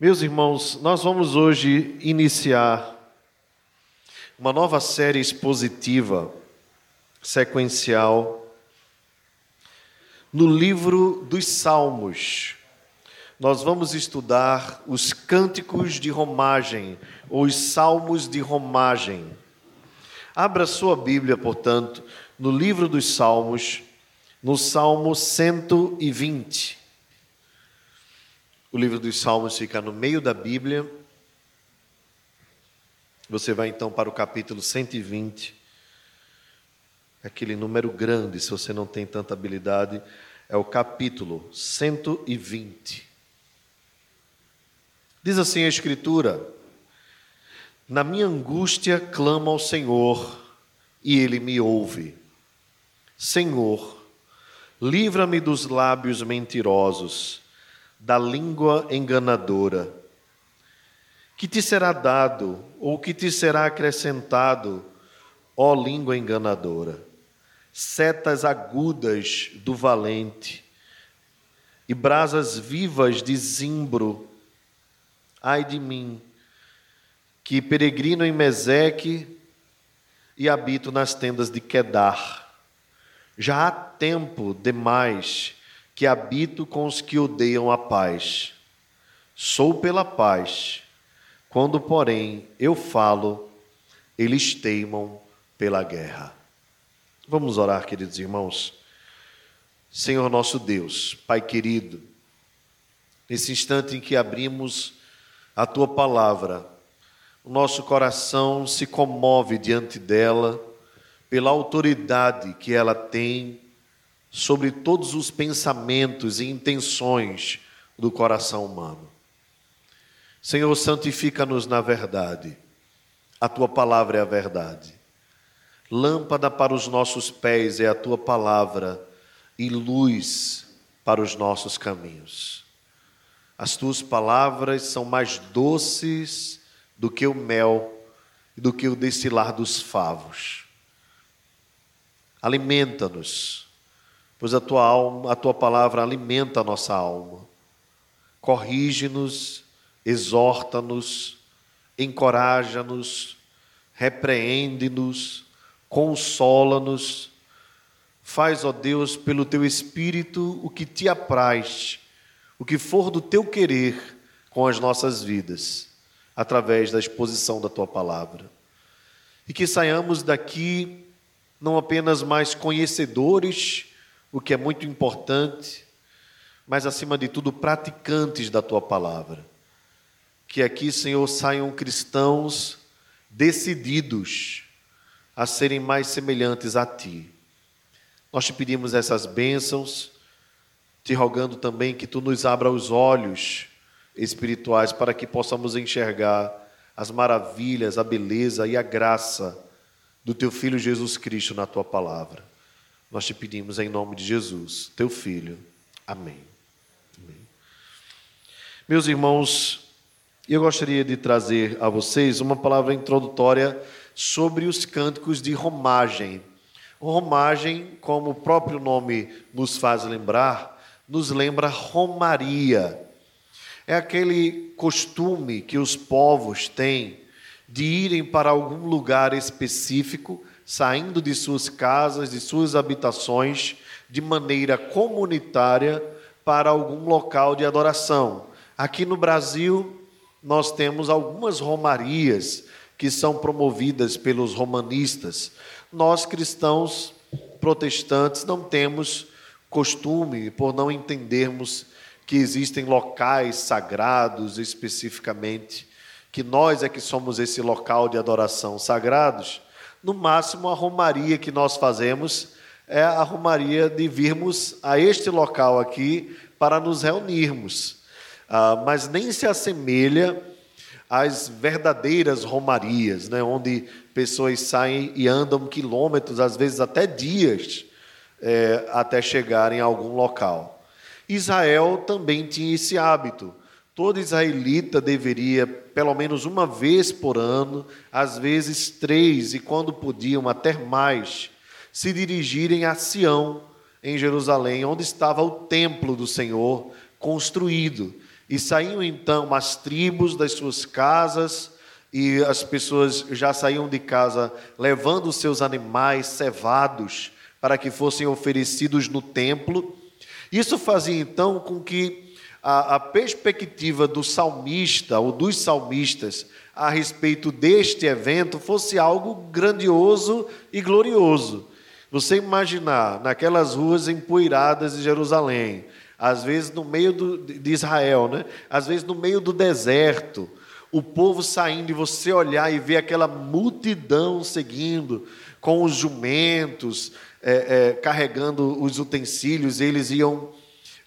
Meus irmãos, nós vamos hoje iniciar uma nova série expositiva, sequencial, no livro dos Salmos. Nós vamos estudar os cânticos de romagem, ou os salmos de romagem. Abra sua Bíblia, portanto, no livro dos Salmos, no Salmo 120. O livro dos Salmos fica no meio da Bíblia. Você vai então para o capítulo 120. Aquele número grande, se você não tem tanta habilidade, é o capítulo 120. Diz assim a Escritura: Na minha angústia clamo ao Senhor, e Ele me ouve. Senhor, livra-me dos lábios mentirosos da língua enganadora. Que te será dado, ou que te será acrescentado, ó língua enganadora? Setas agudas do valente e brasas vivas de zimbro. Ai de mim, que peregrino em Meseque e habito nas tendas de Quedar. Já há tempo demais que habito com os que odeiam a paz. Sou pela paz. Quando, porém, eu falo, eles teimam pela guerra. Vamos orar, queridos irmãos. Senhor nosso Deus, Pai querido, nesse instante em que abrimos a tua palavra, o nosso coração se comove diante dela pela autoridade que ela tem sobre todos os pensamentos e intenções do coração humano. Senhor, santifica-nos na verdade. A tua palavra é a verdade. Lâmpada para os nossos pés é a tua palavra e luz para os nossos caminhos. As tuas palavras são mais doces do que o mel e do que o destilar dos favos. Alimenta-nos pois a tua alma, a tua palavra alimenta a nossa alma. Corrige-nos, exorta-nos, encoraja-nos, repreende-nos, consola-nos. Faz, ó Deus, pelo teu espírito o que te apraz, o que for do teu querer com as nossas vidas, através da exposição da tua palavra. E que saiamos daqui não apenas mais conhecedores, o que é muito importante, mas acima de tudo, praticantes da tua palavra. Que aqui, Senhor, saiam cristãos decididos a serem mais semelhantes a ti. Nós te pedimos essas bênçãos, te rogando também que tu nos abra os olhos espirituais para que possamos enxergar as maravilhas, a beleza e a graça do teu filho Jesus Cristo na tua palavra. Nós te pedimos em nome de Jesus, teu filho. Amém. Amém. Meus irmãos, eu gostaria de trazer a vocês uma palavra introdutória sobre os cânticos de romagem. Romagem, como o próprio nome nos faz lembrar, nos lembra romaria. É aquele costume que os povos têm de irem para algum lugar específico saindo de suas casas, de suas habitações, de maneira comunitária para algum local de adoração. Aqui no Brasil, nós temos algumas romarias que são promovidas pelos romanistas. Nós cristãos protestantes não temos costume, por não entendermos que existem locais sagrados especificamente, que nós é que somos esse local de adoração sagrados. No máximo, a romaria que nós fazemos é a romaria de virmos a este local aqui para nos reunirmos. Ah, mas nem se assemelha às verdadeiras romarias, né, onde pessoas saem e andam quilômetros, às vezes até dias, é, até chegarem a algum local. Israel também tinha esse hábito. Todo israelita deveria, pelo menos uma vez por ano, às vezes três, e quando podiam, até mais, se dirigirem a Sião, em Jerusalém, onde estava o templo do Senhor construído. E saíam então as tribos das suas casas, e as pessoas já saíam de casa levando os seus animais cevados para que fossem oferecidos no templo. Isso fazia então com que a, a perspectiva do salmista ou dos salmistas a respeito deste evento fosse algo grandioso e glorioso. Você imaginar naquelas ruas empoeiradas de Jerusalém, às vezes no meio do, de Israel, né? às vezes no meio do deserto, o povo saindo e você olhar e ver aquela multidão seguindo, com os jumentos, é, é, carregando os utensílios, eles iam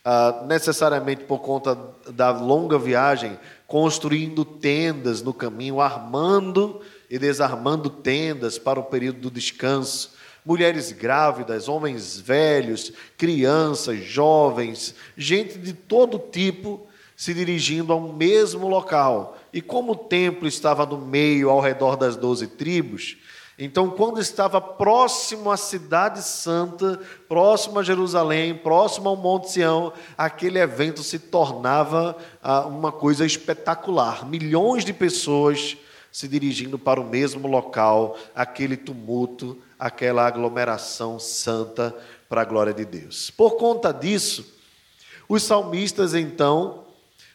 ah, necessariamente por conta da longa viagem, construindo tendas no caminho, armando e desarmando tendas para o período do descanso. Mulheres grávidas, homens velhos, crianças, jovens, gente de todo tipo se dirigindo ao mesmo local. E como o templo estava no meio, ao redor das doze tribos, então, quando estava próximo à Cidade Santa, próximo a Jerusalém, próximo ao Monte Sião, aquele evento se tornava ah, uma coisa espetacular. Milhões de pessoas se dirigindo para o mesmo local, aquele tumulto, aquela aglomeração santa para a glória de Deus. Por conta disso, os salmistas então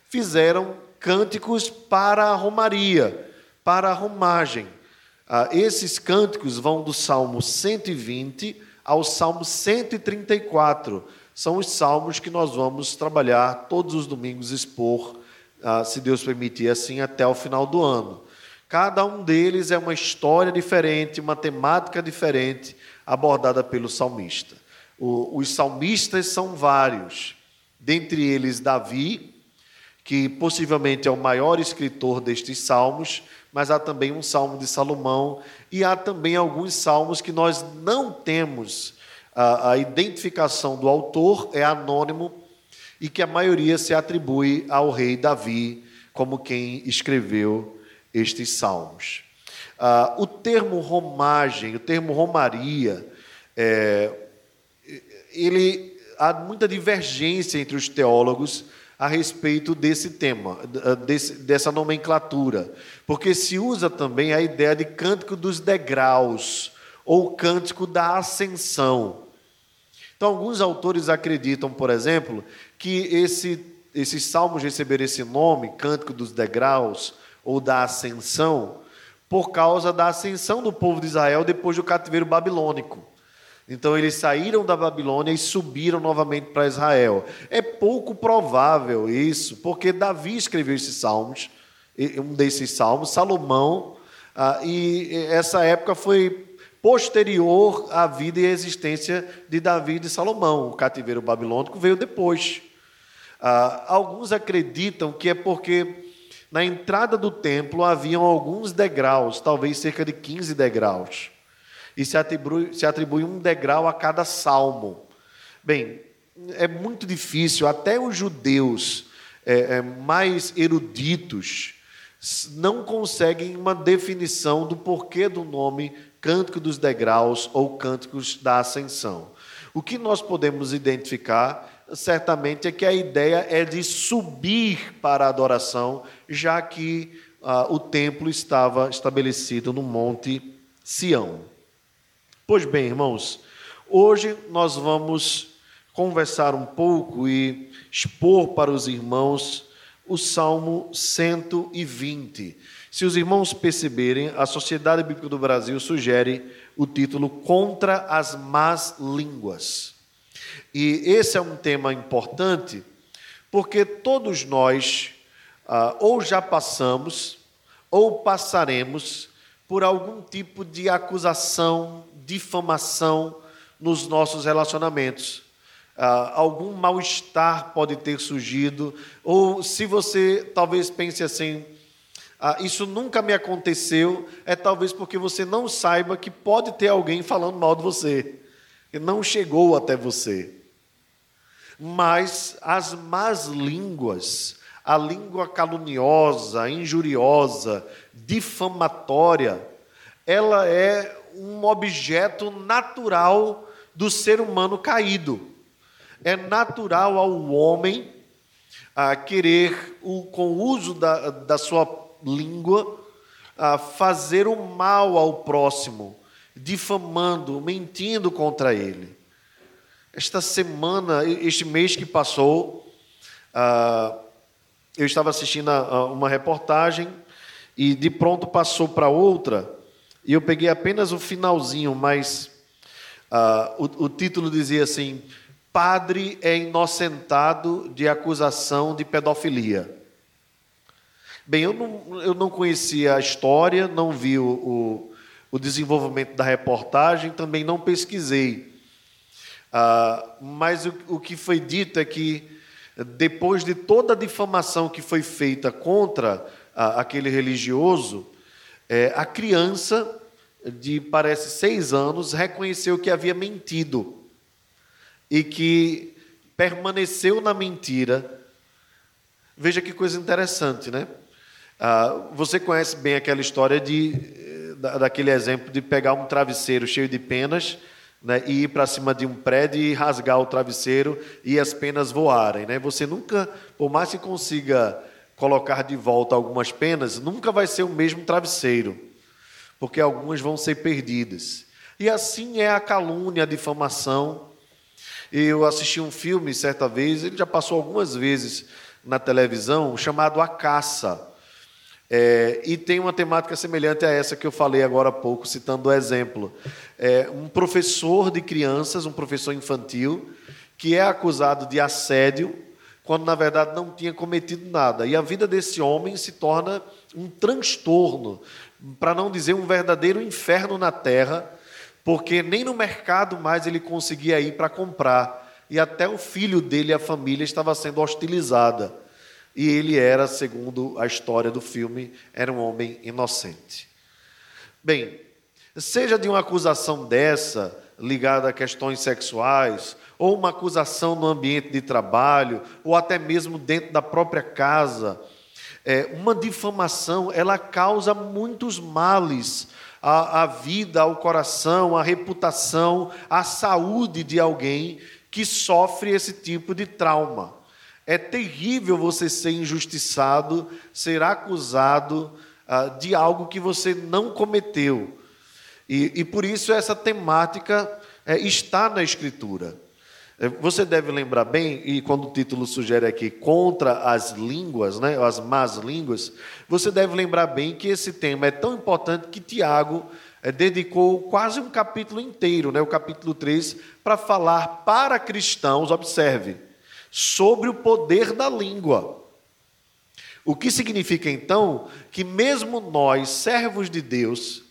fizeram cânticos para a romaria, para a romagem. Ah, esses cânticos vão do Salmo 120 ao Salmo 134. São os salmos que nós vamos trabalhar todos os domingos, expor, ah, se Deus permitir assim, até o final do ano. Cada um deles é uma história diferente, uma temática diferente, abordada pelo salmista. O, os salmistas são vários, dentre eles Davi, que possivelmente é o maior escritor destes salmos, mas há também um salmo de Salomão e há também alguns salmos que nós não temos a, a identificação do autor, é anônimo e que a maioria se atribui ao rei Davi como quem escreveu estes salmos. Ah, o termo romagem, o termo romaria, é, ele há muita divergência entre os teólogos a respeito desse tema, desse, dessa nomenclatura, porque se usa também a ideia de cântico dos degraus ou cântico da ascensão. Então, alguns autores acreditam, por exemplo, que esse, esses salmos receberam esse nome, cântico dos degraus ou da ascensão, por causa da ascensão do povo de Israel depois do cativeiro babilônico. Então eles saíram da Babilônia e subiram novamente para Israel. É pouco provável isso, porque Davi escreveu esses salmos, um desses salmos, Salomão, ah, e essa época foi posterior à vida e existência de Davi e de Salomão. O cativeiro babilônico veio depois. Ah, alguns acreditam que é porque na entrada do templo haviam alguns degraus, talvez cerca de 15 degraus e se atribui, se atribui um degrau a cada salmo. Bem, é muito difícil, até os judeus é, é, mais eruditos não conseguem uma definição do porquê do nome Cântico dos Degraus ou Cânticos da Ascensão. O que nós podemos identificar certamente é que a ideia é de subir para a adoração, já que ah, o templo estava estabelecido no Monte Sião. Pois bem, irmãos, hoje nós vamos conversar um pouco e expor para os irmãos o Salmo 120. Se os irmãos perceberem, a Sociedade Bíblica do Brasil sugere o título Contra as Más Línguas. E esse é um tema importante, porque todos nós ah, ou já passamos ou passaremos por algum tipo de acusação, difamação nos nossos relacionamentos. Ah, algum mal-estar pode ter surgido, ou se você talvez pense assim, ah, isso nunca me aconteceu, é talvez porque você não saiba que pode ter alguém falando mal de você, que não chegou até você. Mas as más línguas, a língua caluniosa, injuriosa, difamatória, ela é um objeto natural do ser humano caído. É natural ao homem a querer, o, com o uso da, da sua língua, a fazer o mal ao próximo, difamando, mentindo contra ele. Esta semana, este mês que passou, ah, eu estava assistindo a uma reportagem e de pronto passou para outra, e eu peguei apenas o finalzinho, mas ah, o título dizia assim: Padre é inocentado de acusação de pedofilia. Bem, eu não, eu não conhecia a história, não vi o, o, o desenvolvimento da reportagem, também não pesquisei. Ah, mas o, o que foi dito é que, depois de toda a difamação que foi feita contra ah, aquele religioso, é, a criança, de parece seis anos, reconheceu que havia mentido e que permaneceu na mentira. Veja que coisa interessante, né? Ah, você conhece bem aquela história de, eh, daquele exemplo de pegar um travesseiro cheio de penas né, e ir para cima de um prédio e rasgar o travesseiro e as penas voarem. Né? Você nunca, por mais que consiga colocar de volta algumas penas, nunca vai ser o mesmo travesseiro, porque algumas vão ser perdidas. E assim é a calúnia, a difamação. Eu assisti um filme certa vez, ele já passou algumas vezes na televisão, chamado A Caça. É, e tem uma temática semelhante a essa que eu falei agora há pouco, citando o exemplo. É, um professor de crianças, um professor infantil, que é acusado de assédio, quando na verdade não tinha cometido nada. E a vida desse homem se torna um transtorno, para não dizer um verdadeiro inferno na terra, porque nem no mercado mais ele conseguia ir para comprar. E até o filho dele, a família, estava sendo hostilizada. E ele era, segundo a história do filme, era um homem inocente. Bem, seja de uma acusação dessa, ligada a questões sexuais, ou uma acusação no ambiente de trabalho, ou até mesmo dentro da própria casa, é, uma difamação, ela causa muitos males a, a vida, ao coração, à reputação, à saúde de alguém que sofre esse tipo de trauma. É terrível você ser injustiçado, ser acusado ah, de algo que você não cometeu. E, e por isso essa temática é, está na Escritura. É, você deve lembrar bem, e quando o título sugere aqui contra as línguas, né, as más línguas, você deve lembrar bem que esse tema é tão importante que Tiago é, dedicou quase um capítulo inteiro, né, o capítulo 3, para falar para cristãos, observe, sobre o poder da língua. O que significa então que, mesmo nós, servos de Deus,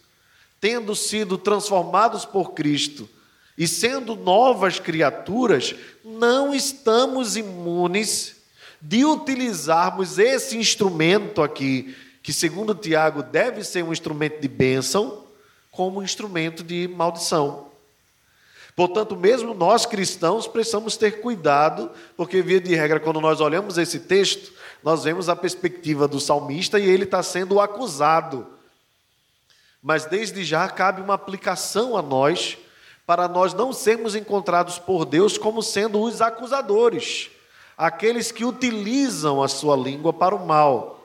tendo sido transformados por Cristo, e sendo novas criaturas, não estamos imunes de utilizarmos esse instrumento aqui, que segundo Tiago deve ser um instrumento de bênção, como um instrumento de maldição. Portanto, mesmo nós cristãos precisamos ter cuidado, porque, via de regra, quando nós olhamos esse texto, nós vemos a perspectiva do salmista e ele está sendo acusado. Mas desde já cabe uma aplicação a nós para nós não sermos encontrados por Deus como sendo os acusadores, aqueles que utilizam a sua língua para o mal.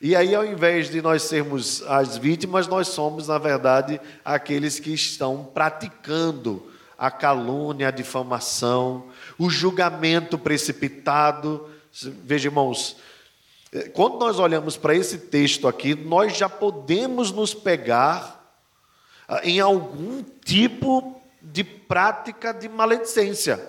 E aí, ao invés de nós sermos as vítimas, nós somos, na verdade, aqueles que estão praticando a calúnia, a difamação, o julgamento precipitado. Veja, irmãos, quando nós olhamos para esse texto aqui, nós já podemos nos pegar ah, em algum tipo de prática de maledicência.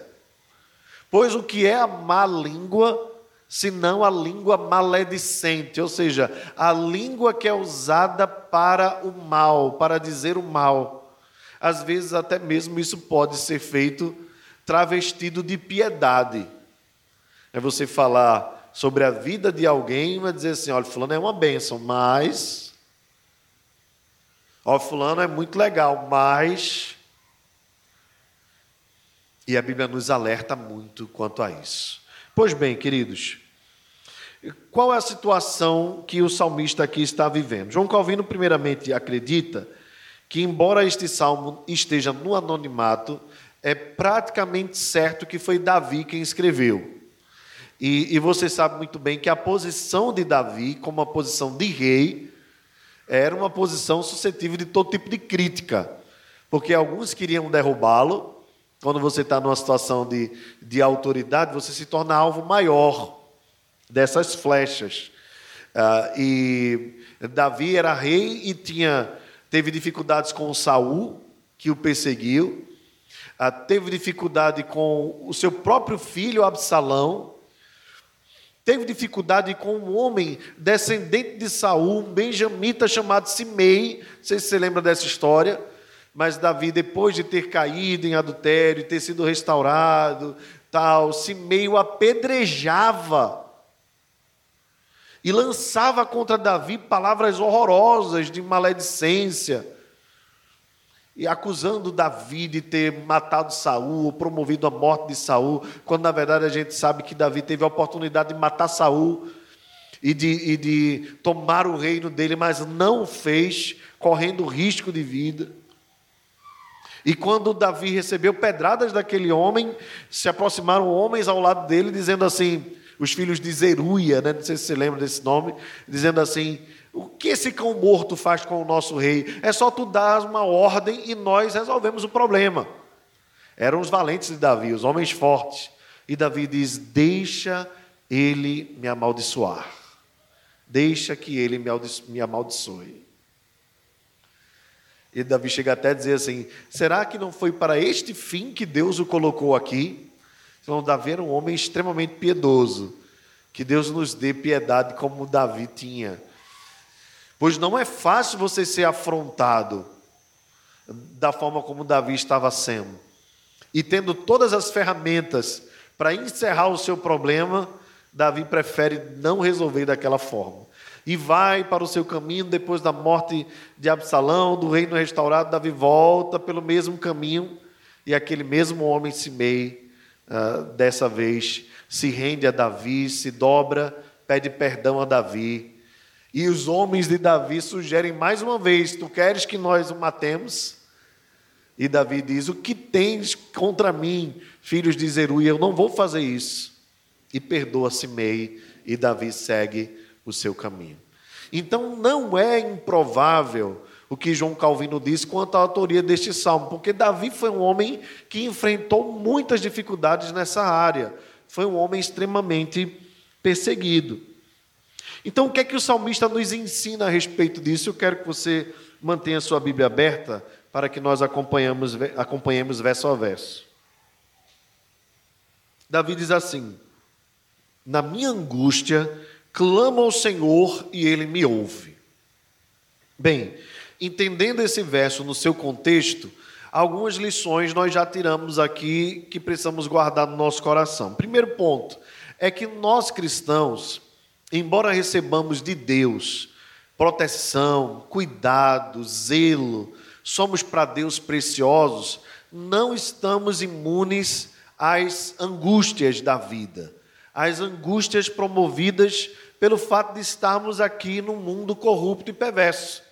Pois o que é a má língua, senão a língua maledicente, ou seja, a língua que é usada para o mal, para dizer o mal. Às vezes, até mesmo isso pode ser feito travestido de piedade. É você falar sobre a vida de alguém e dizer assim: olha, Fulano é uma bênção, mas. Ó, Fulano é muito legal, mas e a Bíblia nos alerta muito quanto a isso. Pois bem, queridos, qual é a situação que o salmista aqui está vivendo? João Calvino, primeiramente, acredita que, embora este salmo esteja no anonimato, é praticamente certo que foi Davi quem escreveu. E, e você sabe muito bem que a posição de Davi, como a posição de rei, era uma posição suscetível de todo tipo de crítica, porque alguns queriam derrubá-lo. Quando você está numa situação de, de autoridade, você se torna alvo maior dessas flechas. Uh, e Davi era rei e tinha teve dificuldades com Saul, que o perseguiu. Uh, teve dificuldade com o seu próprio filho Absalão, Teve dificuldade com um homem descendente de Saul, um benjamita chamado Simei. Não sei se você lembra dessa história. Mas Davi, depois de ter caído em adultério, ter sido restaurado, tal, Simei o apedrejava e lançava contra Davi palavras horrorosas de maledicência e acusando Davi de ter matado Saul, ou promovido a morte de Saul, quando na verdade a gente sabe que Davi teve a oportunidade de matar Saul e de, e de tomar o reino dele, mas não fez, correndo risco de vida. E quando Davi recebeu pedradas daquele homem, se aproximaram homens ao lado dele, dizendo assim: os filhos de Zeruia, né? não sei se você lembra desse nome, dizendo assim: o que esse cão morto faz com o nosso rei? É só tu dar uma ordem e nós resolvemos o problema. Eram os valentes de Davi, os homens fortes. E Davi diz: Deixa ele me amaldiçoar. Deixa que ele me amaldiçoe. E Davi chega até a dizer assim: será que não foi para este fim que Deus o colocou aqui? Então, Davi era um homem extremamente piedoso. Que Deus nos dê piedade como Davi tinha Pois não é fácil você ser afrontado da forma como Davi estava sendo. E tendo todas as ferramentas para encerrar o seu problema, Davi prefere não resolver daquela forma. E vai para o seu caminho depois da morte de Absalão, do reino restaurado, Davi volta pelo mesmo caminho e aquele mesmo homem Simei, uh, dessa vez, se rende a Davi, se dobra, pede perdão a Davi e os homens de Davi sugerem mais uma vez: Tu queres que nós o matemos? E Davi diz: O que tens contra mim, filhos de Zeruia? Eu não vou fazer isso. E perdoa Simei, e Davi segue o seu caminho. Então não é improvável o que João Calvino diz quanto à autoria deste salmo, porque Davi foi um homem que enfrentou muitas dificuldades nessa área. Foi um homem extremamente perseguido. Então, o que é que o salmista nos ensina a respeito disso? Eu quero que você mantenha a sua Bíblia aberta para que nós acompanhemos, acompanhemos verso a verso. Davi diz assim: Na minha angústia, clamo ao Senhor e ele me ouve. Bem, entendendo esse verso no seu contexto, algumas lições nós já tiramos aqui que precisamos guardar no nosso coração. Primeiro ponto é que nós cristãos embora recebamos de Deus proteção, cuidado, zelo, somos para Deus preciosos, não estamos imunes às angústias da vida, às angústias promovidas pelo fato de estarmos aqui num mundo corrupto e perverso.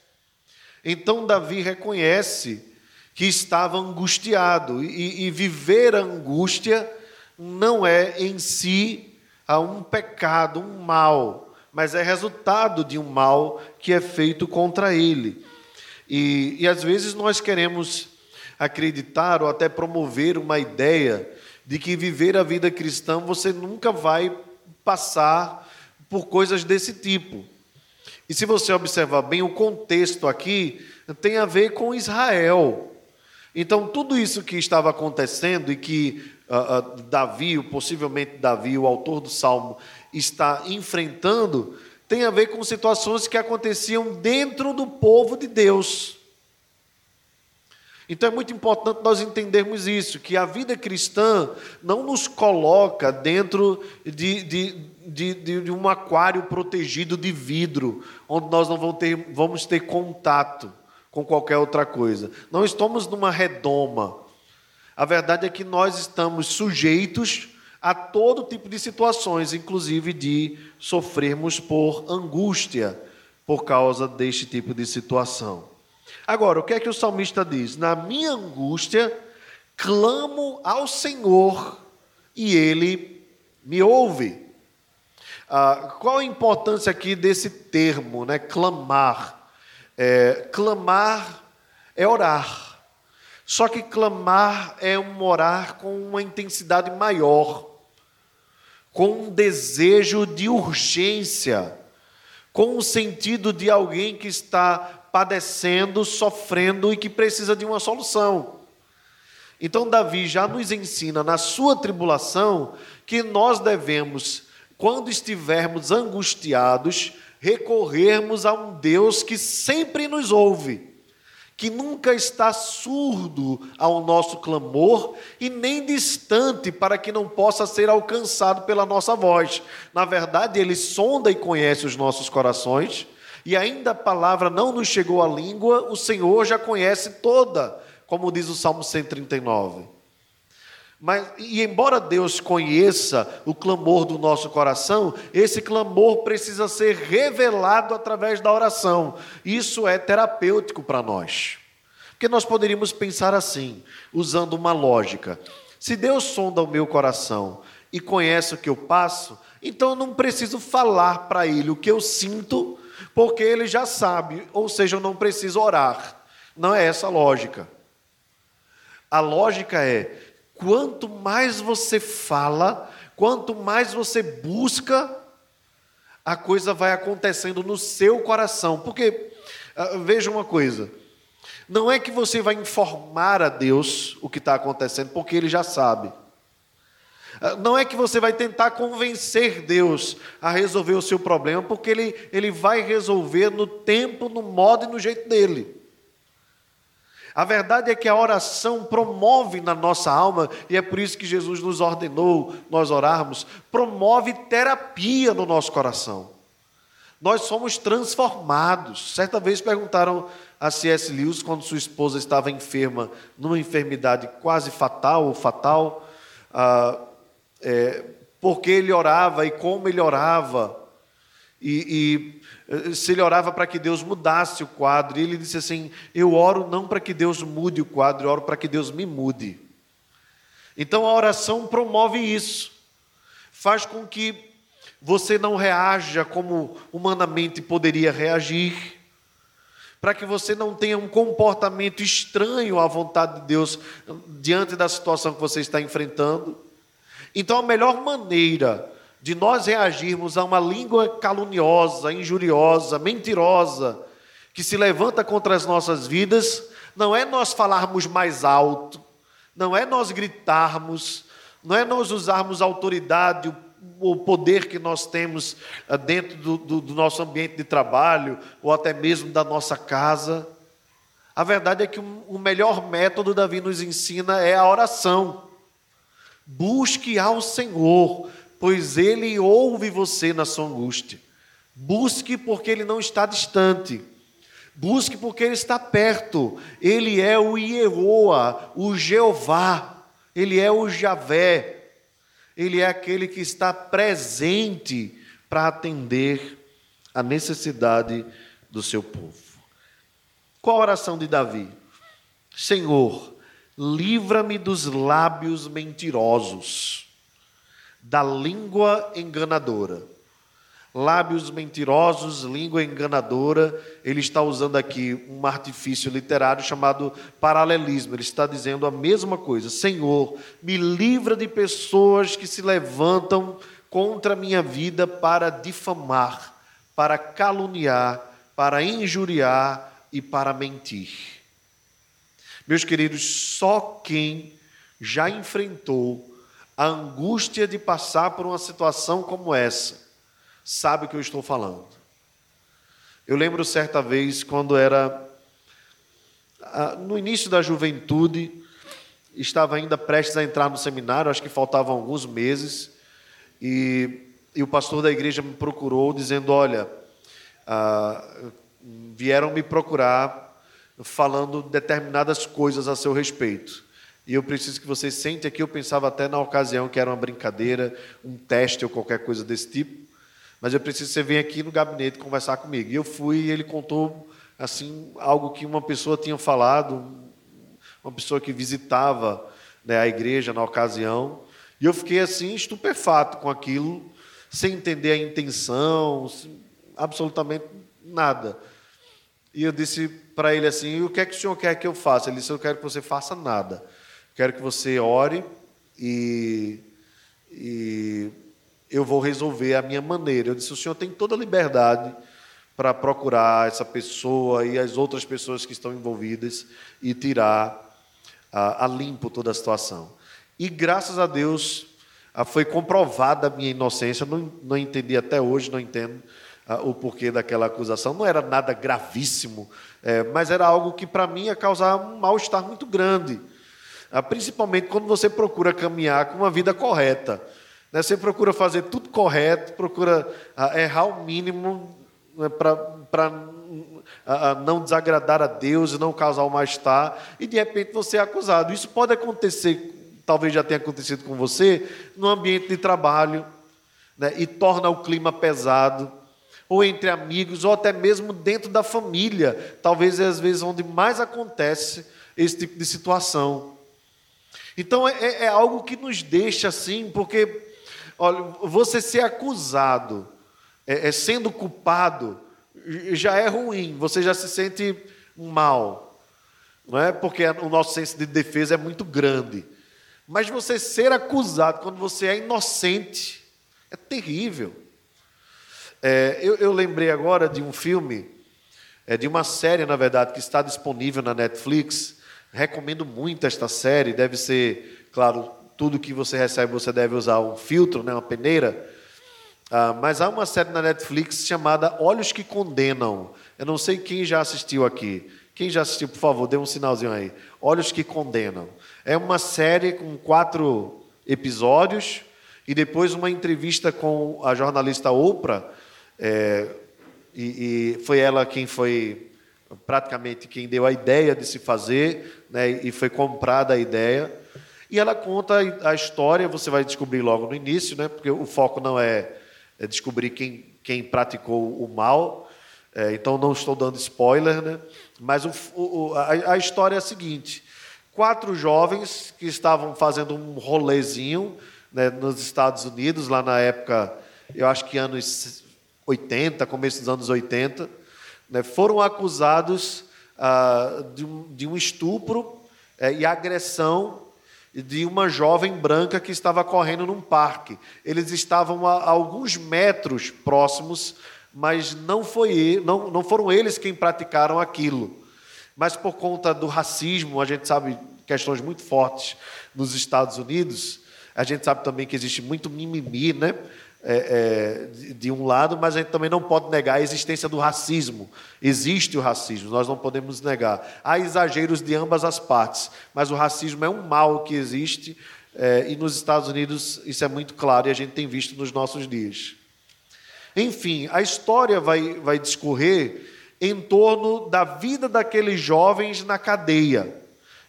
Então, Davi reconhece que estava angustiado, e, e viver a angústia não é em si um pecado, um mal, mas é resultado de um mal que é feito contra ele. E, e às vezes nós queremos acreditar ou até promover uma ideia de que viver a vida cristã você nunca vai passar por coisas desse tipo. E se você observar bem, o contexto aqui tem a ver com Israel. Então, tudo isso que estava acontecendo e que uh, uh, Davi, possivelmente Davi, o autor do salmo, está enfrentando, tem a ver com situações que aconteciam dentro do povo de Deus. Então é muito importante nós entendermos isso, que a vida cristã não nos coloca dentro de, de, de, de um aquário protegido de vidro, onde nós não vamos ter, vamos ter contato com qualquer outra coisa. Não estamos numa redoma, a verdade é que nós estamos sujeitos a todo tipo de situações, inclusive de sofrermos por angústia por causa deste tipo de situação. Agora, o que é que o salmista diz? Na minha angústia, clamo ao Senhor e ele me ouve. Ah, qual a importância aqui desse termo, né? Clamar. É, clamar é orar. Só que clamar é um orar com uma intensidade maior, com um desejo de urgência, com o sentido de alguém que está padecendo, sofrendo e que precisa de uma solução. Então, Davi já nos ensina na sua tribulação que nós devemos, quando estivermos angustiados, recorrermos a um Deus que sempre nos ouve que nunca está surdo ao nosso clamor e nem distante para que não possa ser alcançado pela nossa voz. Na verdade, ele sonda e conhece os nossos corações, e ainda a palavra não nos chegou à língua, o Senhor já conhece toda, como diz o Salmo 139. Mas, e embora Deus conheça o clamor do nosso coração, esse clamor precisa ser revelado através da oração. Isso é terapêutico para nós. Porque nós poderíamos pensar assim, usando uma lógica: se Deus sonda o meu coração e conhece o que eu passo, então eu não preciso falar para Ele o que eu sinto, porque Ele já sabe, ou seja, eu não preciso orar. Não é essa a lógica. A lógica é quanto mais você fala, quanto mais você busca, a coisa vai acontecendo no seu coração. Porque, ah, veja uma coisa, não é que você vai informar a Deus o que está acontecendo, porque Ele já sabe. Ah, não é que você vai tentar convencer Deus a resolver o seu problema, porque Ele, ele vai resolver no tempo, no modo e no jeito dele. A verdade é que a oração promove na nossa alma, e é por isso que Jesus nos ordenou nós orarmos, promove terapia no nosso coração. Nós somos transformados. Certa vez perguntaram a C.S. Lewis, quando sua esposa estava enferma, numa enfermidade quase fatal ou fatal, ah, é, porque ele orava e como ele orava. E, e, se ele orava para que Deus mudasse o quadro, e ele disse assim: Eu oro não para que Deus mude o quadro, eu oro para que Deus me mude. Então a oração promove isso, faz com que você não reaja como humanamente poderia reagir, para que você não tenha um comportamento estranho à vontade de Deus diante da situação que você está enfrentando. Então a melhor maneira de nós reagirmos a uma língua caluniosa, injuriosa, mentirosa, que se levanta contra as nossas vidas, não é nós falarmos mais alto, não é nós gritarmos, não é nós usarmos a autoridade, o poder que nós temos ah, dentro do, do, do nosso ambiente de trabalho, ou até mesmo da nossa casa. A verdade é que o melhor método, Davi nos ensina, é a oração. Busque ao Senhor, pois ele ouve você na sua angústia. Busque porque ele não está distante. Busque porque ele está perto. Ele é o Ieroa, o Jeová. Ele é o Javé. Ele é aquele que está presente para atender a necessidade do seu povo. Qual a oração de Davi? Senhor, livra-me dos lábios mentirosos da língua enganadora. Lábios mentirosos, língua enganadora. Ele está usando aqui um artifício literário chamado paralelismo. Ele está dizendo a mesma coisa: Senhor, me livra de pessoas que se levantam contra a minha vida para difamar, para caluniar, para injuriar e para mentir. Meus queridos, só quem já enfrentou a angústia de passar por uma situação como essa, sabe o que eu estou falando. Eu lembro certa vez, quando era no início da juventude, estava ainda prestes a entrar no seminário, acho que faltavam alguns meses, e, e o pastor da igreja me procurou dizendo: Olha, ah, vieram me procurar falando determinadas coisas a seu respeito. E eu preciso que você sente aqui. Eu pensava até na ocasião que era uma brincadeira, um teste ou qualquer coisa desse tipo. Mas eu preciso que você venha aqui no gabinete conversar comigo. E eu fui e ele contou assim algo que uma pessoa tinha falado, uma pessoa que visitava né, a igreja na ocasião. E eu fiquei assim estupefato com aquilo. sem entender a intenção, absolutamente nada. E eu disse para ele assim: o que é que o senhor quer que eu faça? Ele disse: eu quero que você faça nada. Quero que você ore e, e eu vou resolver a minha maneira. Eu disse: o senhor tem toda a liberdade para procurar essa pessoa e as outras pessoas que estão envolvidas e tirar a, a limpo toda a situação. E graças a Deus foi comprovada a minha inocência. Não, não entendi até hoje, não entendo o porquê daquela acusação. Não era nada gravíssimo, é, mas era algo que para mim ia causar um mal-estar muito grande. Ah, principalmente quando você procura caminhar com uma vida correta. Né? Você procura fazer tudo correto, procura ah, errar o mínimo né, para ah, não desagradar a Deus e não causar o mal-estar, e de repente você é acusado. Isso pode acontecer, talvez já tenha acontecido com você, no ambiente de trabalho, né, e torna o clima pesado, ou entre amigos, ou até mesmo dentro da família, talvez é às vezes onde mais acontece esse tipo de situação. Então é, é, é algo que nos deixa assim, porque olha, você ser acusado, é, é, sendo culpado, já é ruim, você já se sente mal, não é? Porque o nosso senso de defesa é muito grande. Mas você ser acusado quando você é inocente é terrível. É, eu, eu, lembrei agora de um filme, é, de uma série, na verdade, que está disponível na Netflix, Recomendo muito esta série. Deve ser, claro, tudo que você recebe você deve usar um filtro, né, uma peneira. Ah, mas há uma série na Netflix chamada Olhos que Condenam. Eu não sei quem já assistiu aqui. Quem já assistiu, por favor, dê um sinalzinho aí. Olhos que Condenam. É uma série com quatro episódios e depois uma entrevista com a jornalista Oprah. É, e, e foi ela quem foi praticamente quem deu a ideia de se fazer, né, e foi comprada a ideia. E ela conta a história, você vai descobrir logo no início, né, porque o foco não é, é descobrir quem, quem praticou o mal, é, então não estou dando spoiler, né, mas o, o, a, a história é a seguinte: quatro jovens que estavam fazendo um rolezinho né, nos Estados Unidos, lá na época, eu acho que anos 80, começo dos anos 80, né, foram acusados ah, de, um, de, um, estupro eh, e agressão de uma jovem branca que estava correndo num parque. Eles estavam a, a alguns metros próximos, mas não, foi, não, não foram eles quem praticaram aquilo. Mas por conta do racismo, a gente sabe questões muito fortes nos Estados Unidos, a gente sabe também que existe muito mimimi, né? É, é, de, um lado, mas a gente também não pode negar a existência do racismo. Existe o racismo, nós não podemos negar. Há exageros de ambas as partes, mas o racismo é um mal que existe é, e nos Estados Unidos isso é muito claro e a gente tem visto nos nossos dias. Enfim, a história vai, vai discorrer em torno da vida daqueles jovens na cadeia.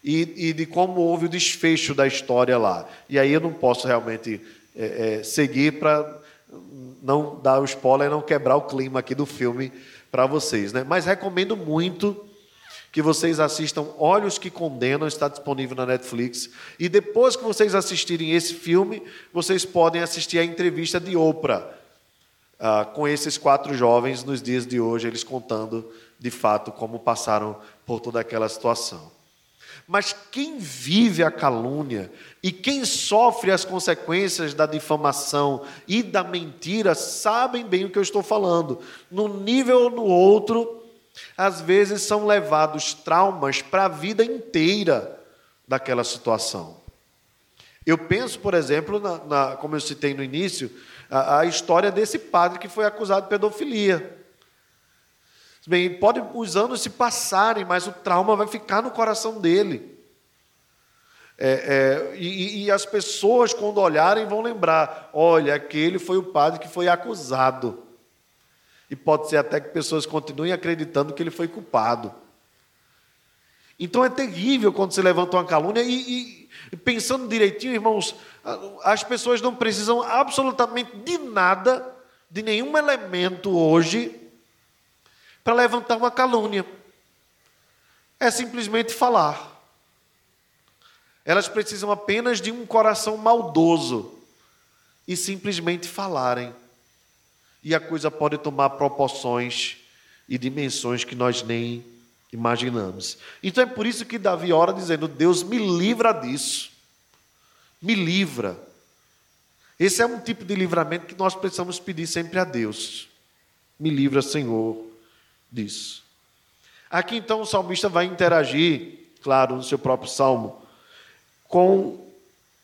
E, e de como houve o desfecho da história lá. E aí eu não posso realmente é, é, seguir para não dar o spoiler não quebrar o clima aqui do filme para vocês. Né? Mas recomendo muito que vocês assistam Olhos que Condenam, está disponível na Netflix. E depois que vocês assistirem esse filme, vocês podem assistir a entrevista de Oprah ah, com esses quatro jovens nos dias de hoje, eles contando de fato como passaram por toda aquela situação. Mas quem vive a calúnia e quem sofre as consequências da difamação e da mentira sabem bem o que eu estou falando. Num nível ou no outro, às vezes são levados traumas para a vida inteira daquela situação. Eu penso, por exemplo, na, na, como eu citei no início, a, a história desse padre que foi acusado de pedofilia. Bem, pode os anos se passarem, mas o trauma vai ficar no coração dele. É, é, e, e, as pessoas, quando olharem, vão lembrar: olha, aquele foi o padre que foi acusado. E pode ser até que pessoas continuem acreditando que ele foi culpado. Então é terrível quando se levanta uma calúnia e, e pensando direitinho, irmãos, as pessoas não precisam absolutamente de nada, de nenhum elemento hoje para levantar uma calúnia. É simplesmente falar. Elas precisam apenas de um coração maldoso e simplesmente falarem. e a coisa pode tomar proporções e dimensões que nós nem imaginamos. Então é por isso que Davi ora dizendo: Deus me livra disso, me livra. Esse é um tipo de livramento que nós precisamos pedir sempre a Deus. Me livra, Senhor, disso. Aqui então o salmista vai interagir, claro, no seu próprio salmo, com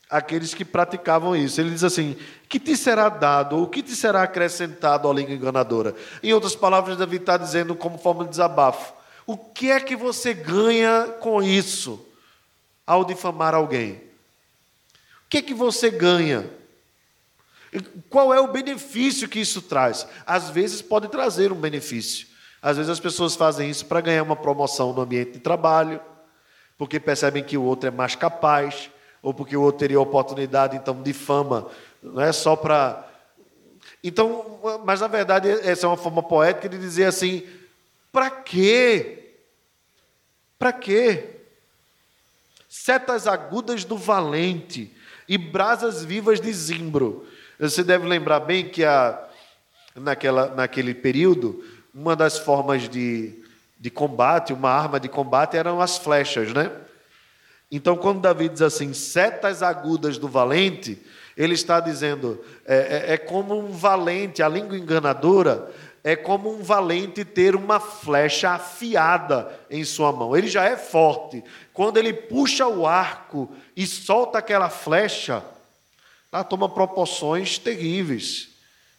aqueles que praticavam isso. Ele diz assim: que te será dado, ou que te será acrescentado à língua enganadora? Em outras palavras, Davi está dizendo, como forma de desabafo: o que é que você ganha com isso ao difamar alguém? O que é que você ganha? Qual é o benefício que isso traz? Às vezes pode trazer um benefício. Às vezes as pessoas fazem isso para ganhar uma promoção no ambiente de trabalho, porque percebem que o outro é mais capaz, ou porque o outro teria oportunidade, então, de fama. Não é só para. Então, mas na verdade, essa é uma forma poética de dizer assim: para quê? Para quê? Setas agudas do valente e brasas vivas de zimbro. Você deve lembrar bem que a, naquela, naquele período, uma das formas de, de combate, uma arma de combate, eram as flechas, né? Então, quando Davi diz assim, setas agudas do valente, ele está dizendo, é, é, é como um valente, a língua enganadora, é como um valente ter uma flecha afiada em sua mão. Ele já é forte. Quando ele puxa o arco e solta aquela flecha, ela toma proporções terríveis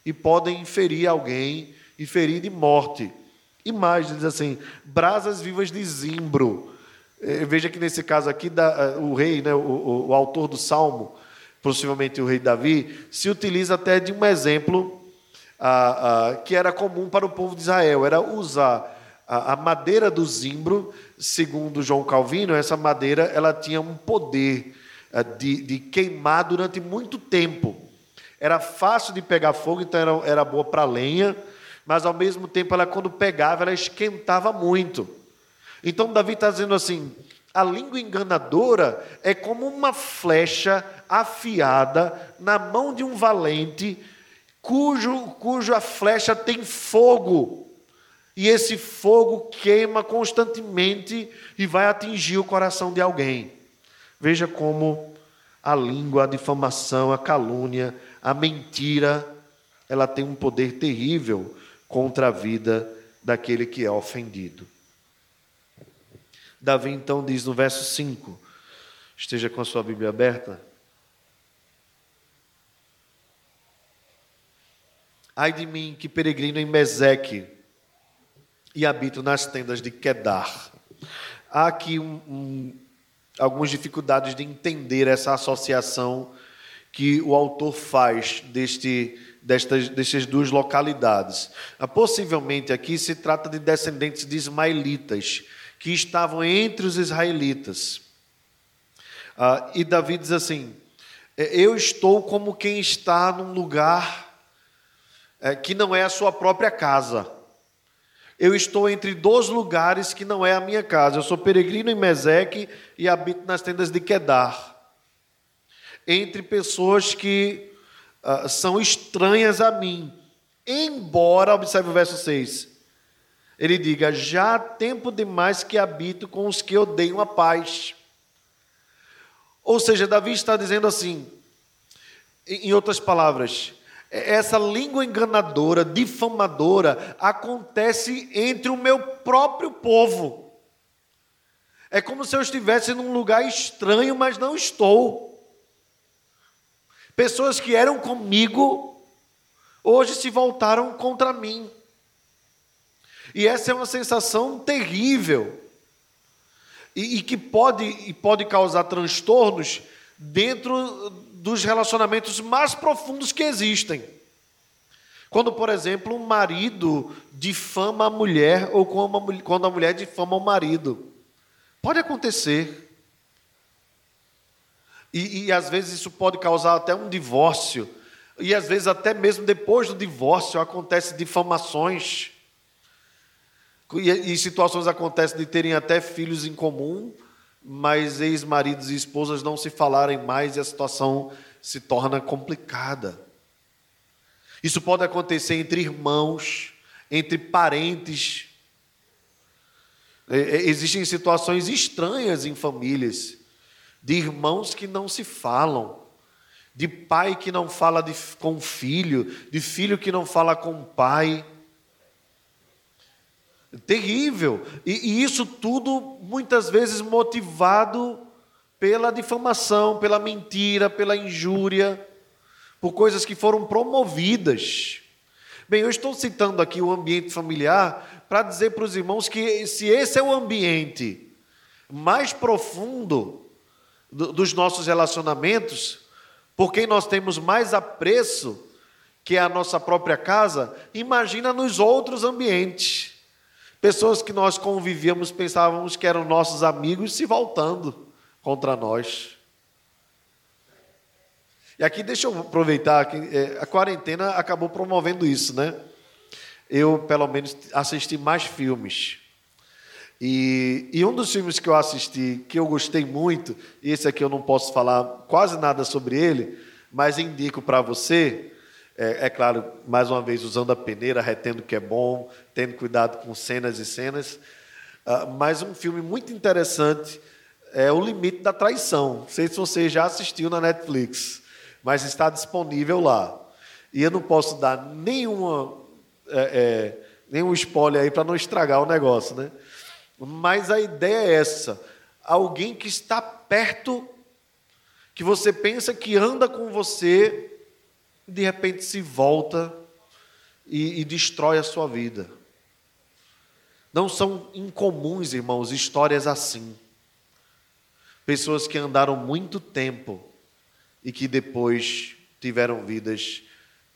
e podem ferir alguém e ferir de morte. E mais, diz assim: brasas vivas de zimbro. É, veja que nesse caso aqui, da, o rei, né, o, o, o autor do salmo, possivelmente o rei Davi, se utiliza até de um exemplo que era comum para o povo de Israel, era usar a, a, madeira do zimbro, segundo João Calvino, essa madeira ela tinha um poder ah, de, de, queimar durante muito tempo. Era fácil de pegar fogo, então era, era boa para lenha, mas ao mesmo tempo ela quando pegava, ela esquentava muito. Então Davi está dizendo assim: a língua enganadora é como uma flecha afiada na mão de um valente, cujo, cuja flecha tem fogo. E esse fogo queima constantemente e vai atingir o coração de alguém. Veja como a língua, a difamação, a calúnia, a mentira, ela tem um poder terrível contra a vida daquele que é ofendido. Davi então diz no verso 5, esteja com a sua Bíblia aberta. Ai de mim que peregrino em Meseque e habito nas tendas de Quedar. Há aqui um, um, algumas dificuldades de entender essa associação que o autor faz deste, destas, destas duas localidades. Ah, possivelmente aqui se trata de descendentes de ismaelitas que estavam entre os israelitas. Ah, e Davi diz assim: é, Eu estou como quem está num lugar é, que não é a sua própria casa. Eu estou entre dois lugares que não é a minha casa. Eu sou peregrino em Meseque e habito nas tendas de Quedar. Entre pessoas que uh, são estranhas a mim. Embora, observe o verso 6, ele diga: Já há tempo demais que habito com os que odeiam a paz. Ou seja, Davi está dizendo assim, em outras palavras, essa língua enganadora, difamadora, acontece entre o meu próprio povo. É como se eu estivesse num lugar estranho, mas não estou. Pessoas que eram comigo, hoje se voltaram contra mim. E essa é uma sensação terrível e, e que pode, e pode causar transtornos dentro dos relacionamentos mais profundos que existem. Quando, por exemplo, um marido difama a mulher ou quando a mulher difama o marido. Pode acontecer. E, e, às vezes isso pode causar até um divórcio. E às vezes até mesmo depois do divórcio acontece difamações. E, e situações acontecem de terem até filhos em comum, mas ex-maridos e esposas não se falarem mais e a situação se torna complicada. Isso pode acontecer entre irmãos, entre parentes. É, é, existem situações estranhas em famílias, de irmãos que não se falam, de pai que não fala de, com filho, de filho que não fala com pai. Terrível. E, e isso tudo muitas vezes motivado pela difamação, pela mentira, pela injúria, por coisas que foram promovidas. Bem, eu estou citando aqui o ambiente familiar para dizer para os irmãos que se esse é o ambiente mais profundo dos nossos relacionamentos, por quem nós temos mais apreço, que é a nossa própria casa, imagina nos outros ambientes. Pessoas que nós convivíamos, pensávamos que eram nossos amigos, se voltando contra nós. E aqui deixa eu aproveitar que é, a quarentena acabou promovendo isso, né? Eu, pelo menos, assisti mais filmes. E, e, um dos filmes que eu assisti, que eu gostei muito, esse aqui eu não posso falar quase nada sobre ele, mas indico para você, é, é, claro, mais uma vez, usando a peneira, retendo que é bom, tendo cuidado com cenas e cenas, uh, mas um filme muito interessante é O Limite da Traição. Não sei se você já assistiu na Netflix mas está disponível lá. E eu não posso dar nenhuma, é, é, nenhum spoiler aí para não estragar o negócio, né? Mas a ideia é essa: alguém que está perto, que você pensa que anda com você, de repente se volta e, e destrói a sua vida. Não são incomuns, irmãos, histórias assim. Pessoas que andaram muito tempo e que depois tiveram vidas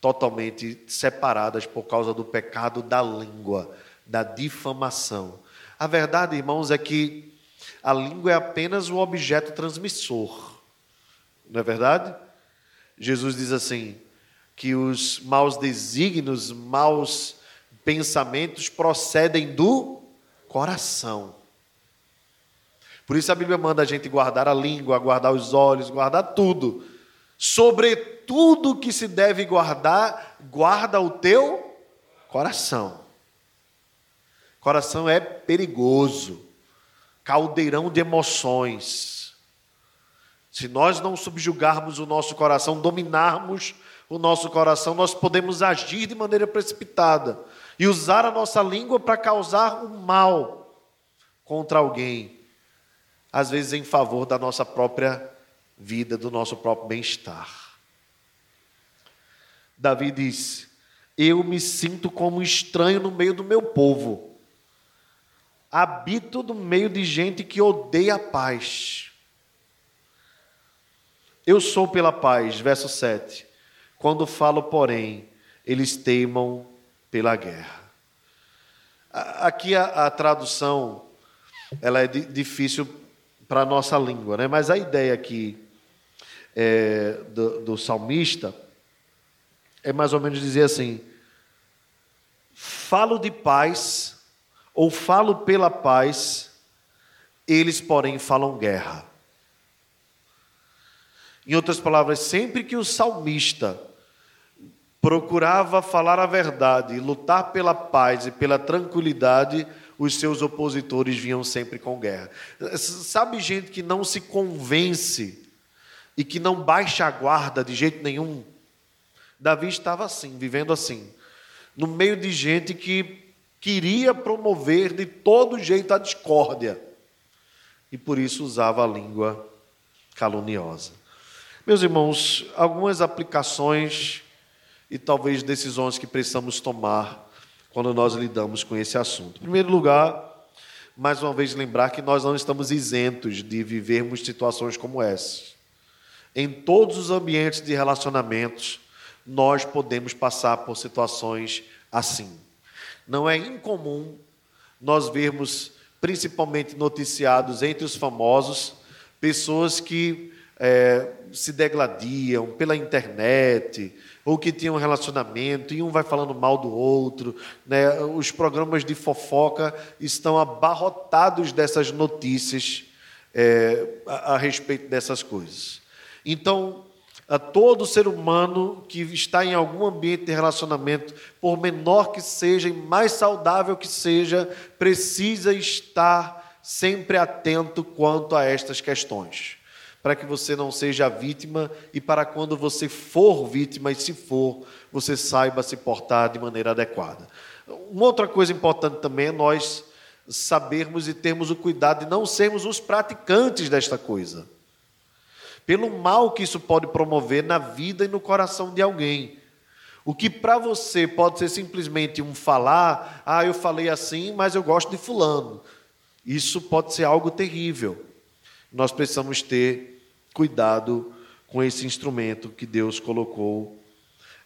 totalmente separadas por causa do pecado da língua, da difamação. A verdade, irmãos, é que a língua é apenas o objeto transmissor. Não é verdade? Jesus diz assim: que os maus desígnios, maus pensamentos procedem do coração. Por isso a Bíblia manda a gente guardar a língua, guardar os olhos, guardar tudo, sobre tudo que se deve guardar, guarda o teu coração. Coração é perigoso, caldeirão de emoções. Se nós não subjugarmos o nosso coração, dominarmos o nosso coração, nós podemos agir de maneira precipitada e usar a nossa língua para causar um mal contra alguém, às vezes em favor da nossa própria vida, do nosso próprio bem-estar. Davi diz: Eu me sinto como estranho no meio do meu povo. Habito no meio de gente que odeia a paz. Eu sou pela paz, verso 7. Quando falo, porém, eles teimam pela guerra. Aqui a, a tradução ela é difícil para a nossa língua, né? mas a ideia aqui é, do, do salmista é mais ou menos dizer assim: falo de paz, ou falo pela paz, eles, porém, falam guerra. Em outras palavras, sempre que o salmista procurava falar a verdade, lutar pela paz e pela tranquilidade, os seus opositores vinham sempre com guerra. Sabe gente que não se convence e que não baixa a guarda de jeito nenhum. Davi estava assim, vivendo assim, no meio de gente que queria promover de todo jeito a discórdia e por isso usava a língua caluniosa. Meus irmãos, algumas aplicações e talvez decisões que precisamos tomar quando nós lidamos com esse assunto. Em primeiro lugar, mais uma vez lembrar que nós não estamos isentos de vivermos situações como essa. Em todos os ambientes de relacionamentos, nós podemos passar por situações assim. Não é incomum nós vermos, principalmente noticiados entre os famosos, pessoas que é, se degladiam pela internet, ou que tinham um relacionamento, e um vai falando mal do outro. Né? Os programas de fofoca estão abarrotados dessas notícias é, a, a respeito dessas coisas. Então, A todo ser humano que está em algum ambiente de relacionamento, por menor que seja e mais saudável que seja, precisa estar sempre atento quanto a estas questões, para que você não seja vítima e para quando você for vítima e se for, você saiba se portar de maneira adequada. Uma outra coisa importante também é nós sabermos e termos o cuidado de não sermos os praticantes desta coisa. Pelo mal que isso pode promover na vida e no coração de alguém. O que para você pode ser simplesmente um falar, ah, eu falei assim, mas eu gosto de fulano. Isso pode ser algo terrível. Nós precisamos ter cuidado com esse instrumento que Deus colocou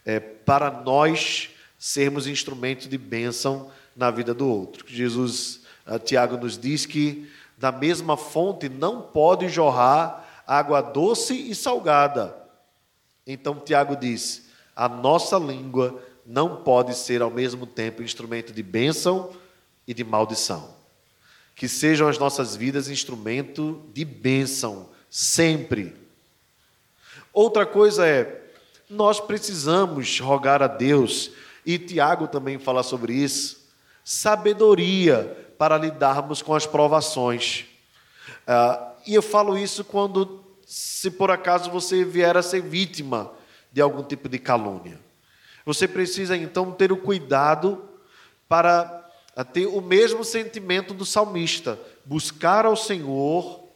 é, para nós sermos instrumentos de bênção na vida do outro. Jesus, uh, Tiago nos diz que da mesma fonte não pode jorrar água doce e salgada. Então Tiago diz: a nossa língua não pode ser ao mesmo tempo instrumento de bênção e de maldição. Que sejam as nossas vidas instrumento de bênção, sempre. Outra coisa é, nós precisamos rogar a Deus e Tiago também fala sobre isso, sabedoria para lidarmos com as provações. Ah, e eu falo isso quando, se por acaso você vier a ser vítima de algum tipo de calúnia. Você precisa então ter o cuidado para ter o mesmo sentimento do salmista, buscar ao Senhor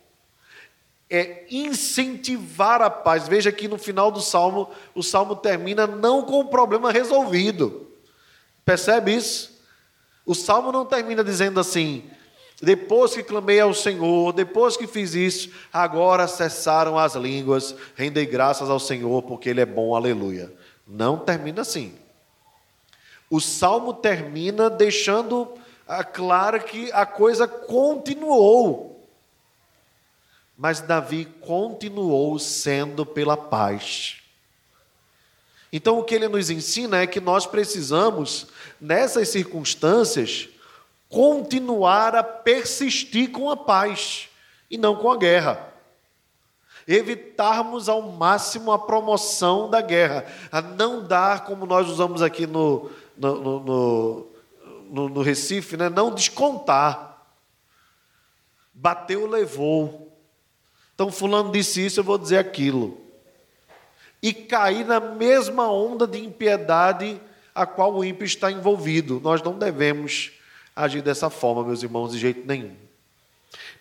é incentivar a paz. Veja que no final do salmo, o salmo termina não com o problema resolvido. Percebe isso? O salmo não termina dizendo assim: depois que clamei ao Senhor, depois que fiz isso, agora cessaram as línguas, rendei graças ao Senhor, porque Ele é bom, aleluia. Não termina assim. O salmo termina deixando claro que a coisa continuou. Mas Davi continuou sendo pela paz. Então, o que ele nos ensina é que nós precisamos, nessas circunstâncias, continuar a persistir com a paz e não com a guerra. Evitarmos ao máximo a promoção da guerra, a não dar, como nós usamos aqui no, no, no, no, no Recife, né? não descontar. Bateu, levou. Então, Fulano disse isso, eu vou dizer aquilo. E cair na mesma onda de impiedade a qual o ímpio está envolvido. Nós não devemos agir dessa forma, meus irmãos, de jeito nenhum.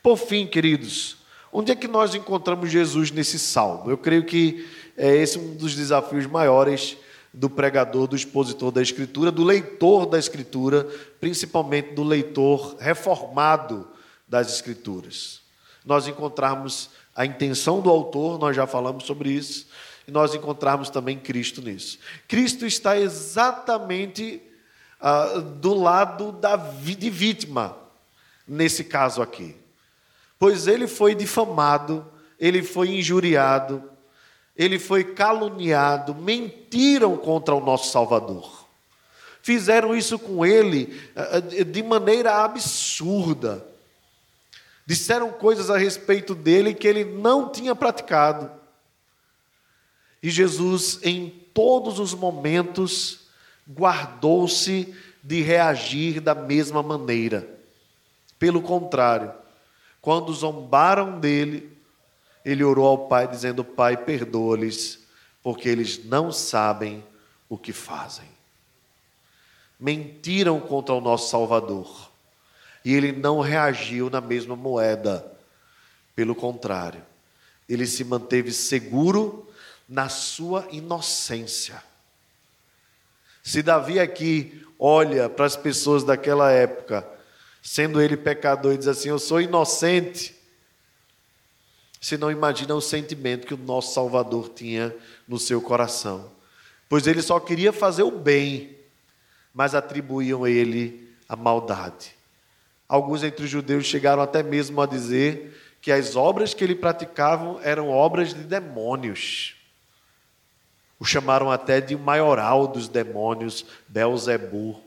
Por fim, queridos, onde é que nós encontramos Jesus nesse salmo? Eu creio que é esse um dos desafios maiores do pregador, do expositor da Escritura, do leitor da Escritura, principalmente do leitor reformado das Escrituras. Nós encontrarmos a intenção do autor, nós já falamos sobre isso, e nós encontrarmos também Cristo nisso. Cristo está exatamente ah, do lado da, de vítima, nesse caso aqui. Pois ele foi difamado, ele foi injuriado, ele foi caluniado, mentiram contra o nosso Salvador. Fizeram isso com ele ah, de maneira absurda disseram coisas a respeito dele que ele não tinha praticado. E Jesus, em todos os momentos, guardou-se de reagir da mesma maneira. Pelo contrário, quando zombaram dele, ele orou ao Pai, dizendo: Pai, perdoa-lhes, porque eles não sabem o que fazem. Mentiram contra o nosso Salvador e ele não reagiu na mesma moeda. Pelo contrário, ele se manteve seguro na sua inocência. Se Davi aqui olha para as pessoas daquela época, sendo ele pecador, e diz assim: Eu sou inocente. Você não imagina o sentimento que o nosso Salvador tinha no seu coração. Pois ele só queria fazer o bem, mas atribuíam a ele a maldade. Alguns entre os judeus chegaram até mesmo a dizer que as obras que ele praticava eram obras de demônios. O chamaram até de maioral dos demônios, Belzebu.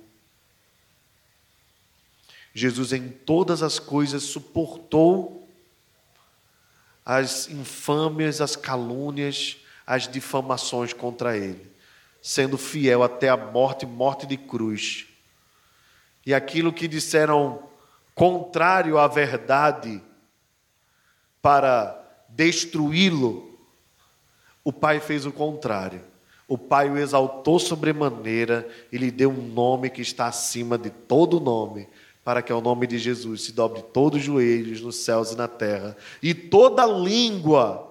Jesus em todas as coisas suportou as infâmias, as calúnias, as difamações contra ele, sendo fiel até a morte morte de cruz. E aquilo que disseram contrário à verdade para destruí-lo, o Pai fez o contrário. O Pai o exaltou sobremaneira e lhe deu um nome que está acima de todo nome, para que ao nome de Jesus se dobre todos os joelhos nos céus e na terra, e toda língua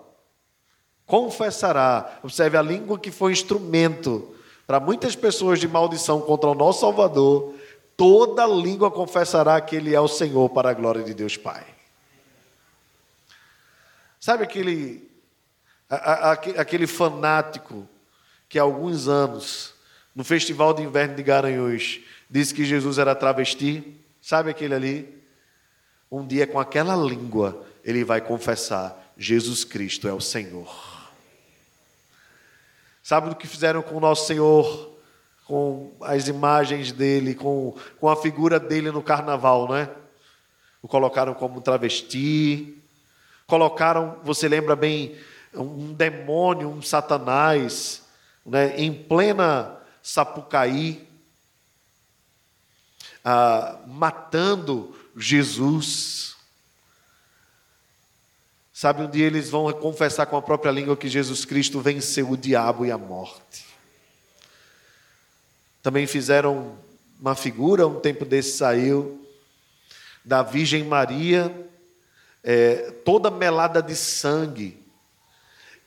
confessará. Observe a língua que foi instrumento para muitas pessoas de maldição contra o nosso Salvador. Toda língua confessará que Ele é o Senhor para a glória de Deus Pai. Sabe aquele, aquele fanático que há alguns anos, no Festival de Inverno de Garanhuns, disse que Jesus era travesti? Sabe aquele ali? Um dia, com aquela língua, ele vai confessar: Jesus Cristo é o Senhor. Sabe o que fizeram com o nosso Senhor, com as imagens dele, com, com a figura dele no carnaval, né? O colocaram como travesti, colocaram, você lembra bem, um demônio, um satanás, né, em plena Sapucaí, ah, matando Jesus. Sabe, um dia eles vão confessar com a própria língua que Jesus Cristo venceu o diabo e a morte. Também fizeram uma figura, um tempo desse saiu, da Virgem Maria, é, toda melada de sangue,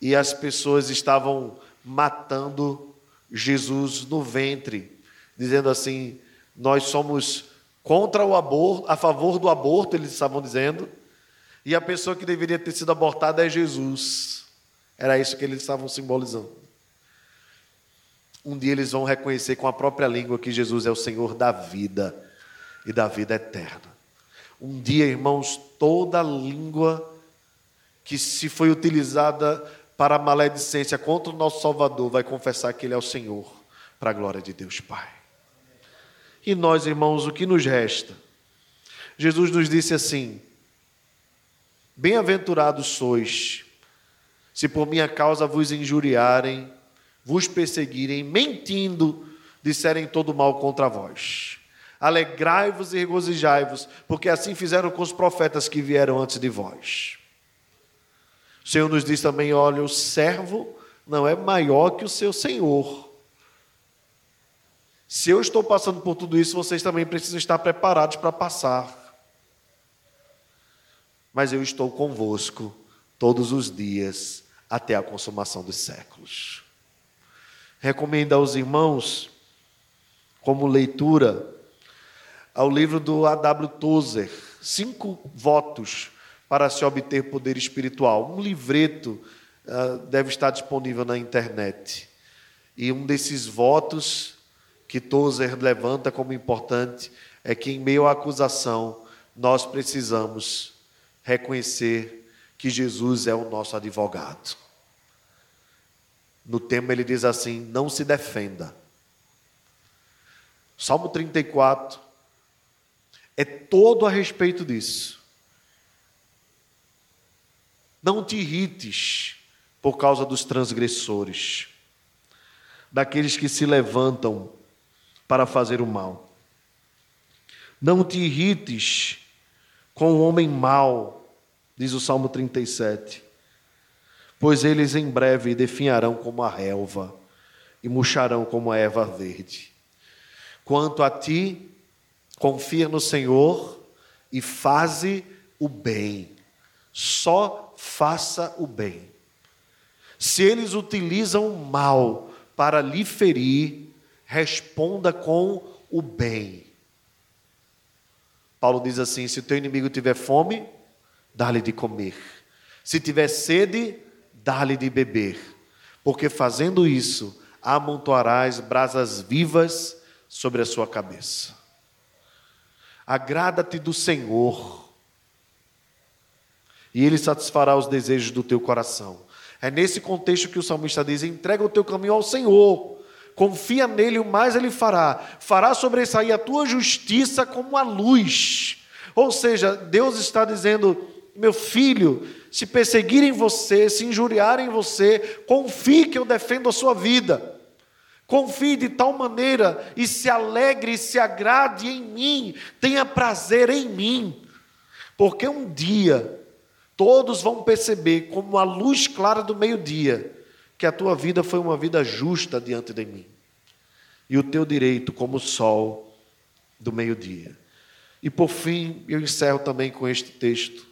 e as pessoas estavam matando Jesus no ventre, dizendo assim: nós somos contra o aborto, a favor do aborto, eles estavam dizendo, e a pessoa que deveria ter sido abortada é Jesus. Era isso que eles estavam simbolizando. Um dia eles vão reconhecer com a própria língua que Jesus é o Senhor da vida e da vida eterna. Um dia, irmãos, toda língua que se foi utilizada para a maledicência contra o nosso Salvador vai confessar que Ele é o Senhor, para a glória de Deus Pai. E nós, irmãos, o que nos resta? Jesus nos disse assim: Bem-aventurados sois, se por minha causa vos injuriarem, vos perseguirem, mentindo, disserem todo mal contra vós. Alegrai-vos e regozijai-vos, porque assim fizeram com os profetas que vieram antes de vós. O Senhor nos diz também: olha, o servo não é maior que o seu senhor. Se eu estou passando por tudo isso, vocês também precisam estar preparados para passar. Mas eu estou convosco todos os dias até a consumação dos séculos. Recomendo aos irmãos, como leitura, ao livro do A.W. Tozer, Cinco Votos para se obter poder espiritual. Um livreto uh, deve estar disponível na internet. E um desses votos que Tozer levanta como importante é que, em meio à acusação, nós precisamos reconhecer que Jesus é o nosso advogado. No tema ele diz assim: não se defenda. Salmo 34 é todo a respeito disso. Não te irrites por causa dos transgressores, daqueles que se levantam para fazer o mal. Não te irrites com o homem mau, diz o Salmo 37, pois eles em breve definharão como a relva e murcharão como a erva verde. Quanto a ti, confia no Senhor e faze o bem. Só faça o bem. Se eles utilizam o mal para lhe ferir, responda com o bem. Paulo diz assim: se o teu inimigo tiver fome, dá-lhe de comer. Se tiver sede, dá-lhe de beber. Porque fazendo isso, amontoarás brasas vivas sobre a sua cabeça. Agrada-te do Senhor, e Ele satisfará os desejos do teu coração. É nesse contexto que o salmista diz: entrega o teu caminho ao Senhor, confia nele, o mais Ele fará. Fará sobressair a tua justiça como a luz. Ou seja, Deus está dizendo: meu filho, se perseguirem você, se injuriarem você, confie que eu defendo a sua vida. Confie de tal maneira e se alegre se agrade em mim, tenha prazer em mim, porque um dia todos vão perceber, como a luz clara do meio-dia, que a tua vida foi uma vida justa diante de mim, e o teu direito como o sol do meio-dia. E por fim, eu encerro também com este texto.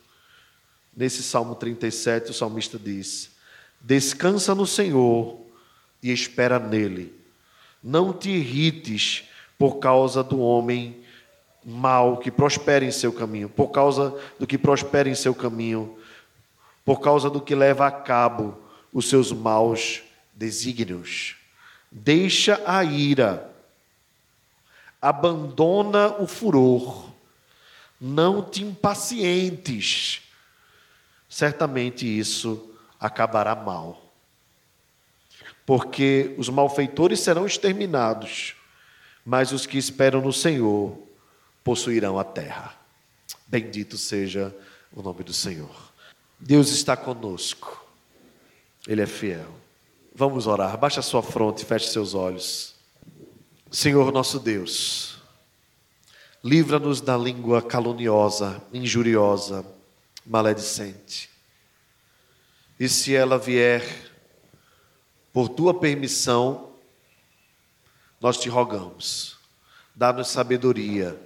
Nesse Salmo 37, o salmista diz: Descansa no Senhor e espera nele não te irrites por causa do homem mal que prospera em seu caminho, por causa do que prospera em seu caminho, por causa do que leva a cabo os seus maus desígnios. Deixa a ira, abandona o furor, não te impacientes, certamente isso acabará mal. Porque os malfeitores serão exterminados, mas os que esperam no Senhor possuirão a terra. Bendito seja o nome do Senhor. Deus está conosco, Ele é fiel. Vamos orar, baixa a sua fronte, feche seus olhos. Senhor nosso Deus, livra-nos da língua caluniosa, injuriosa, maledicente. E se ela vier por tua permissão, nós te rogamos, dá-nos sabedoria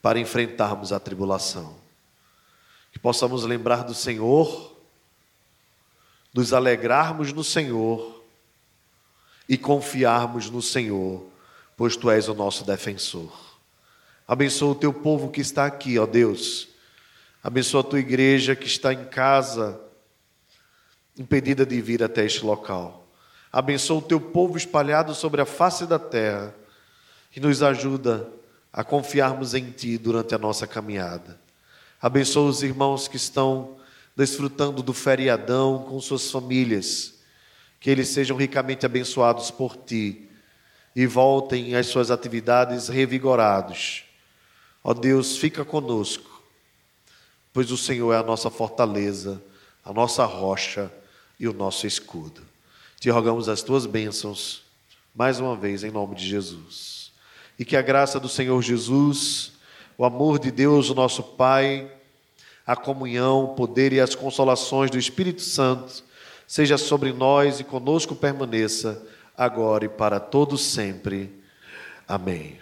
para enfrentarmos a tribulação. Que possamos lembrar do Senhor, nos alegrarmos no Senhor e confiarmos no Senhor, pois tu és o nosso defensor. Abençoa o teu povo que está aqui, ó Deus. Abençoa a tua igreja que está em casa, impedida de vir até este local. Abençoa o teu povo espalhado sobre a face da terra e nos ajuda a confiarmos em Ti durante a nossa caminhada. Abençoa os irmãos que estão desfrutando do feriadão com suas famílias, que eles sejam ricamente abençoados por Ti e voltem às suas atividades revigorados. Ó Deus, fica conosco, pois o Senhor é a nossa fortaleza, a nossa rocha e o nosso escudo. Te rogamos as tuas bênçãos, mais uma vez, em nome de Jesus. E que a graça do Senhor Jesus, o amor de Deus, o nosso Pai, a comunhão, o poder e as consolações do Espírito Santo seja sobre nós e conosco permaneça, agora e para todos sempre. Amém.